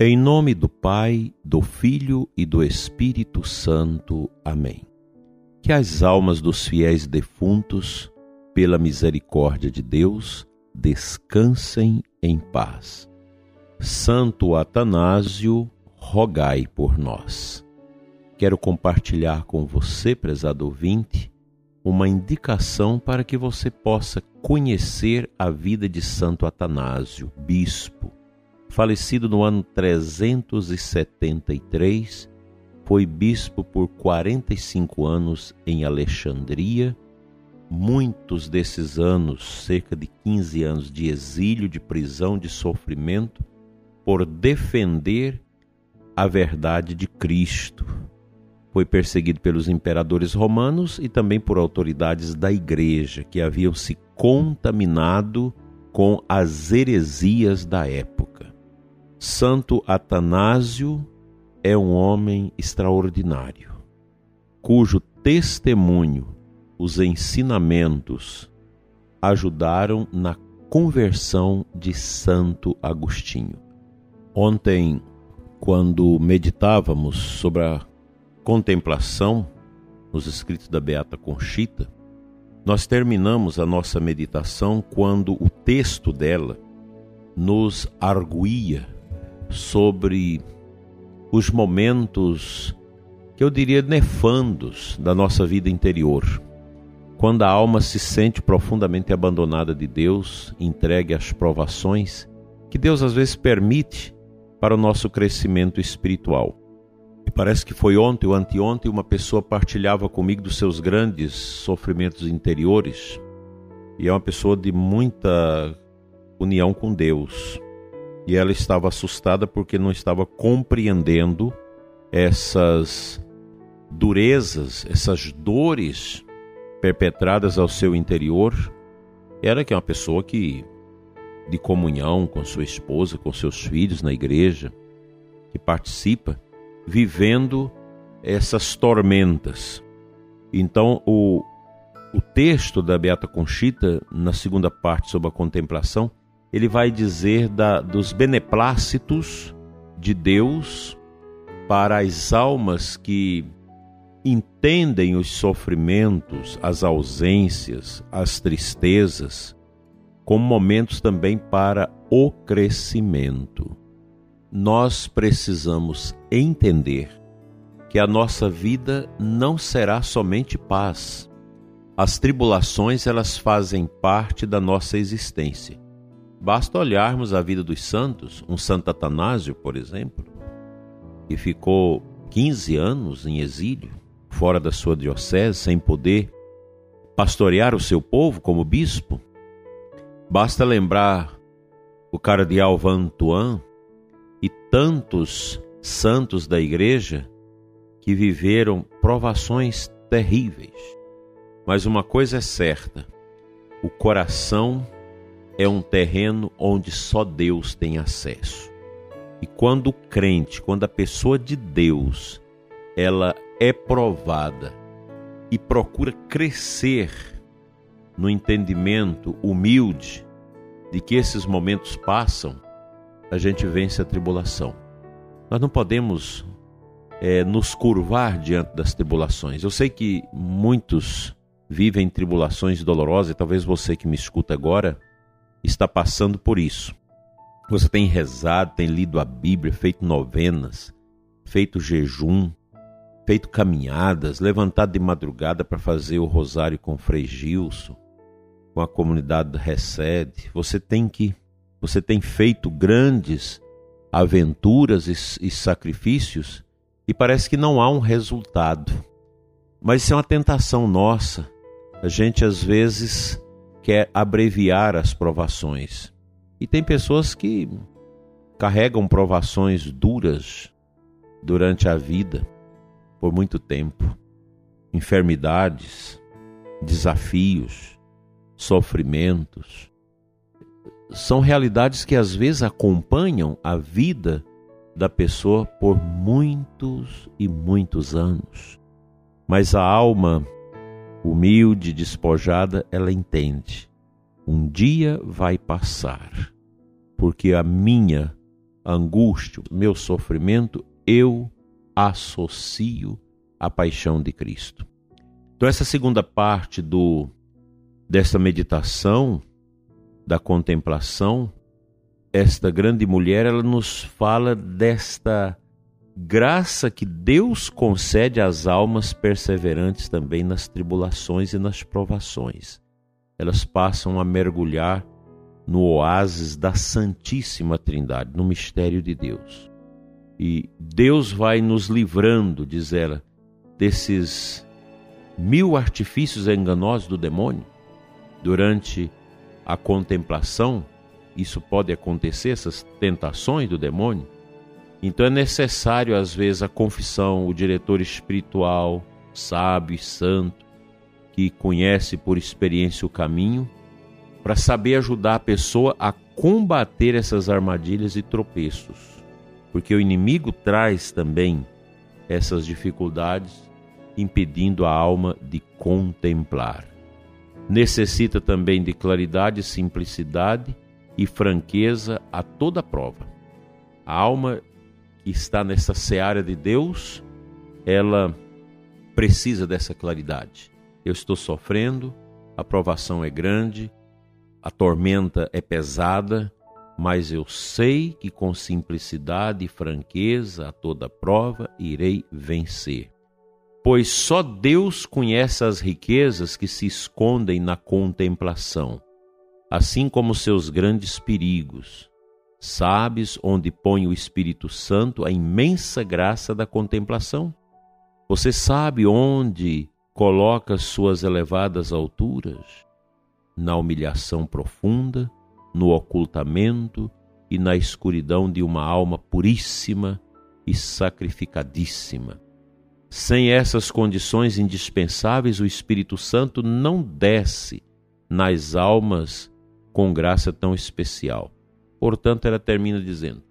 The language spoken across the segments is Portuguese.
Em nome do Pai, do Filho e do Espírito Santo. Amém. Que as almas dos fiéis defuntos, pela misericórdia de Deus, descansem em paz. Santo Atanásio, rogai por nós. Quero compartilhar com você, prezado ouvinte, uma indicação para que você possa conhecer a vida de Santo Atanásio, bispo falecido no ano 373, foi bispo por 45 anos em Alexandria. Muitos desses anos, cerca de 15 anos de exílio, de prisão, de sofrimento, por defender a verdade de Cristo. Foi perseguido pelos imperadores romanos e também por autoridades da igreja que haviam se contaminado com as heresias da época. Santo Atanásio é um homem extraordinário, cujo testemunho, os ensinamentos, ajudaram na conversão de Santo Agostinho. Ontem, quando meditávamos sobre a contemplação nos escritos da Beata Conchita, nós terminamos a nossa meditação quando o texto dela nos arguía sobre os momentos que eu diria nefandos da nossa vida interior. Quando a alma se sente profundamente abandonada de Deus, entregue às provações que Deus às vezes permite para o nosso crescimento espiritual. E parece que foi ontem ou anteontem uma pessoa partilhava comigo dos seus grandes sofrimentos interiores. E é uma pessoa de muita união com Deus e ela estava assustada porque não estava compreendendo essas durezas, essas dores perpetradas ao seu interior. Era que é uma pessoa que de comunhão com sua esposa, com seus filhos na igreja, que participa, vivendo essas tormentas. Então, o, o texto da Beata Conchita, na segunda parte sobre a contemplação, ele vai dizer da, dos beneplácitos de Deus para as almas que entendem os sofrimentos, as ausências, as tristezas, como momentos também para o crescimento. Nós precisamos entender que a nossa vida não será somente paz. As tribulações elas fazem parte da nossa existência. Basta olharmos a vida dos santos, um Santo Atanásio, por exemplo, que ficou 15 anos em exílio, fora da sua diocese, sem poder pastorear o seu povo como bispo. Basta lembrar o cardeal Van Tuan e tantos santos da igreja que viveram provações terríveis. Mas uma coisa é certa: o coração é um terreno onde só Deus tem acesso. E quando o crente, quando a pessoa de Deus, ela é provada e procura crescer no entendimento humilde de que esses momentos passam, a gente vence a tribulação. Nós não podemos é, nos curvar diante das tribulações. Eu sei que muitos vivem tribulações dolorosas, e talvez você que me escuta agora está passando por isso. Você tem rezado, tem lido a Bíblia, feito novenas, feito jejum, feito caminhadas, levantado de madrugada para fazer o rosário com Frei Gilson, com a comunidade Recede. Você tem que, você tem feito grandes aventuras e, e sacrifícios e parece que não há um resultado. Mas isso é uma tentação nossa. A gente às vezes quer abreviar as provações. E tem pessoas que carregam provações duras durante a vida por muito tempo. Enfermidades, desafios, sofrimentos. São realidades que às vezes acompanham a vida da pessoa por muitos e muitos anos. Mas a alma humilde, despojada, ela entende. Um dia vai passar, porque a minha angústia, meu sofrimento, eu associo à paixão de Cristo. Então essa segunda parte do dessa meditação da contemplação, esta grande mulher, ela nos fala desta graça que Deus concede às almas perseverantes também nas tribulações e nas provações. Elas passam a mergulhar no oásis da Santíssima Trindade, no mistério de Deus. E Deus vai nos livrando, diz ela, desses mil artifícios enganosos do demônio durante a contemplação. Isso pode acontecer, essas tentações do demônio então é necessário, às vezes, a confissão, o diretor espiritual, sábio e santo, que conhece por experiência o caminho, para saber ajudar a pessoa a combater essas armadilhas e tropeços. Porque o inimigo traz também essas dificuldades, impedindo a alma de contemplar. Necessita também de claridade, simplicidade e franqueza a toda prova. A alma que está nessa seara de Deus, ela precisa dessa claridade. Eu estou sofrendo, a provação é grande, a tormenta é pesada, mas eu sei que com simplicidade e franqueza a toda prova irei vencer. Pois só Deus conhece as riquezas que se escondem na contemplação, assim como seus grandes perigos. Sabes onde põe o Espírito Santo a imensa graça da contemplação? Você sabe onde coloca suas elevadas alturas? Na humilhação profunda, no ocultamento e na escuridão de uma alma puríssima e sacrificadíssima. Sem essas condições indispensáveis, o Espírito Santo não desce nas almas com graça tão especial. Portanto, ela termina dizendo: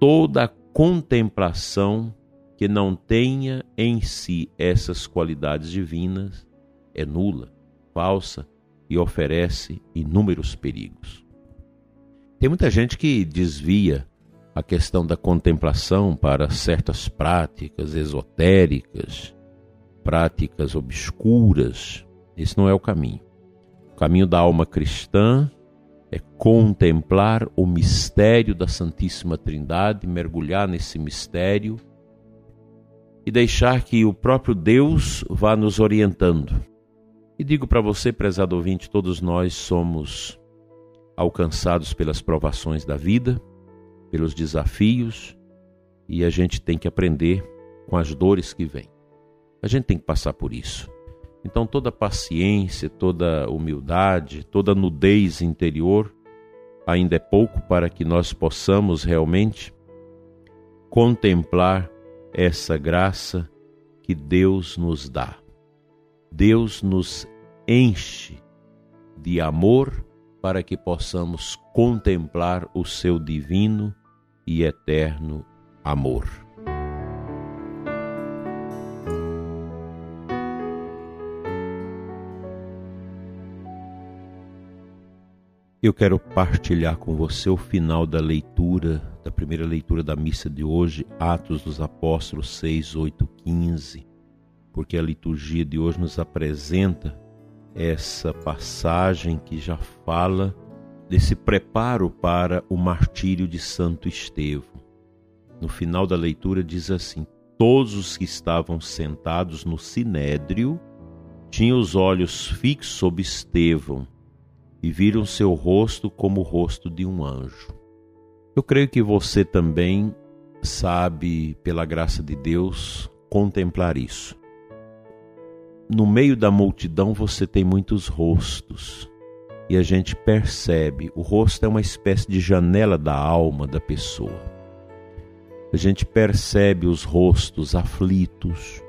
toda contemplação que não tenha em si essas qualidades divinas é nula, falsa e oferece inúmeros perigos. Tem muita gente que desvia a questão da contemplação para certas práticas esotéricas, práticas obscuras. Esse não é o caminho. O caminho da alma cristã é contemplar o mistério da Santíssima Trindade, mergulhar nesse mistério e deixar que o próprio Deus vá nos orientando. E digo para você, prezado ouvinte, todos nós somos alcançados pelas provações da vida, pelos desafios, e a gente tem que aprender com as dores que vêm. A gente tem que passar por isso. Então, toda paciência, toda humildade, toda nudez interior ainda é pouco para que nós possamos realmente contemplar essa graça que Deus nos dá. Deus nos enche de amor para que possamos contemplar o seu divino e eterno amor. Eu quero partilhar com você o final da leitura, da primeira leitura da missa de hoje, Atos dos Apóstolos 6, 8, 15, porque a liturgia de hoje nos apresenta essa passagem que já fala desse preparo para o martírio de Santo Estevão. No final da leitura diz assim: Todos os que estavam sentados no sinédrio tinham os olhos fixos sobre Estevão e viram seu rosto como o rosto de um anjo. Eu creio que você também sabe, pela graça de Deus, contemplar isso. No meio da multidão você tem muitos rostos e a gente percebe, o rosto é uma espécie de janela da alma da pessoa. A gente percebe os rostos aflitos,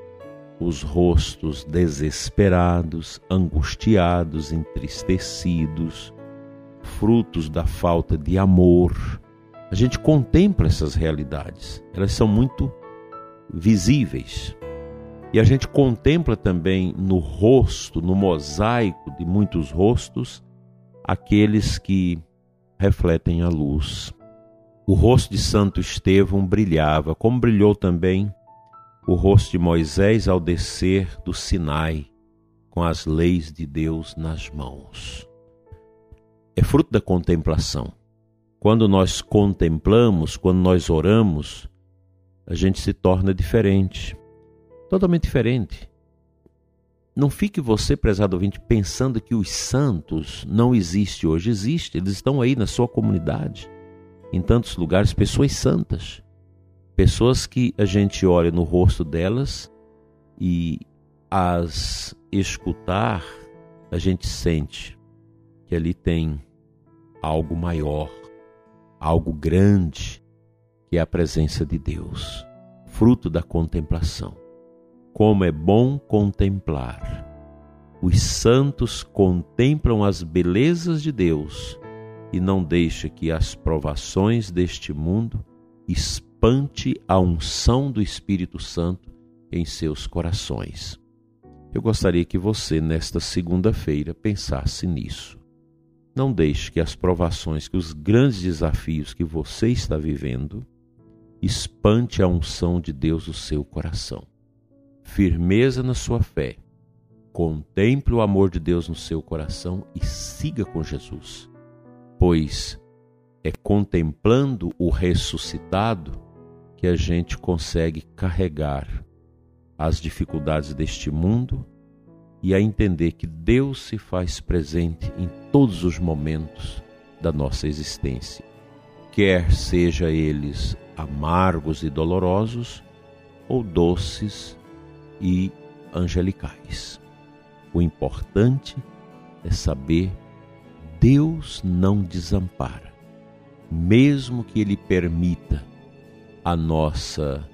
os rostos desesperados, angustiados, entristecidos, frutos da falta de amor. A gente contempla essas realidades, elas são muito visíveis. E a gente contempla também no rosto, no mosaico de muitos rostos, aqueles que refletem a luz. O rosto de Santo Estevão brilhava, como brilhou também o rosto de Moisés ao descer do Sinai, com as leis de Deus nas mãos. É fruto da contemplação. Quando nós contemplamos, quando nós oramos, a gente se torna diferente, totalmente diferente. Não fique você, prezado ouvinte, pensando que os santos não existem hoje. Existem, eles estão aí na sua comunidade, em tantos lugares, pessoas santas. Pessoas que a gente olha no rosto delas e as escutar, a gente sente que ali tem algo maior, algo grande, que é a presença de Deus, fruto da contemplação. Como é bom contemplar. Os santos contemplam as belezas de Deus e não deixa que as provações deste mundo espante a unção do Espírito Santo em seus corações. Eu gostaria que você, nesta segunda-feira, pensasse nisso. Não deixe que as provações, que os grandes desafios que você está vivendo, espante a unção de Deus no seu coração firmeza na sua fé, contemple o amor de Deus no seu coração e siga com Jesus, pois é contemplando o ressuscitado que a gente consegue carregar as dificuldades deste mundo e a entender que Deus se faz presente em todos os momentos da nossa existência, quer seja eles amargos e dolorosos ou doces e angelicais. O importante é saber Deus não desampara, mesmo que Ele permita a nossa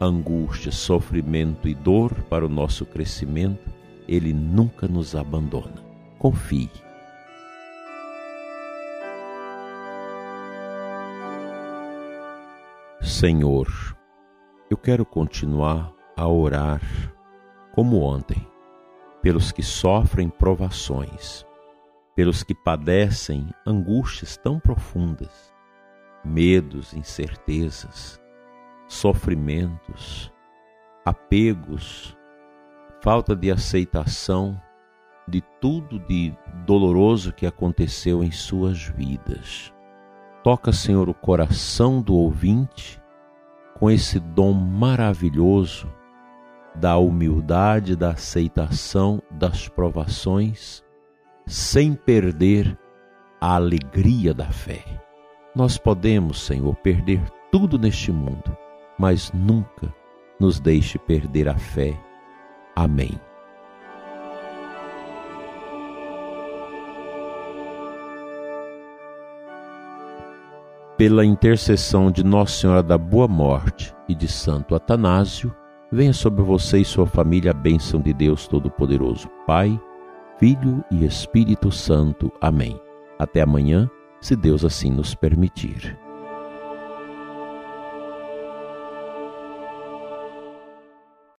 angústia, sofrimento e dor para o nosso crescimento, Ele nunca nos abandona. Confie. Senhor, eu quero continuar a orar, como ontem, pelos que sofrem provações, pelos que padecem angústias tão profundas, medos, incertezas, sofrimentos, apegos, falta de aceitação de tudo de doloroso que aconteceu em suas vidas. Toca, Senhor, o coração do ouvinte com esse dom maravilhoso da humildade, da aceitação das provações, sem perder a alegria da fé. Nós podemos, Senhor, perder tudo neste mundo, mas nunca nos deixe perder a fé. Amém. Pela intercessão de Nossa Senhora da Boa Morte e de Santo Atanásio, Venha sobre você e sua família a bênção de Deus Todo-Poderoso, Pai, Filho e Espírito Santo. Amém. Até amanhã, se Deus assim nos permitir.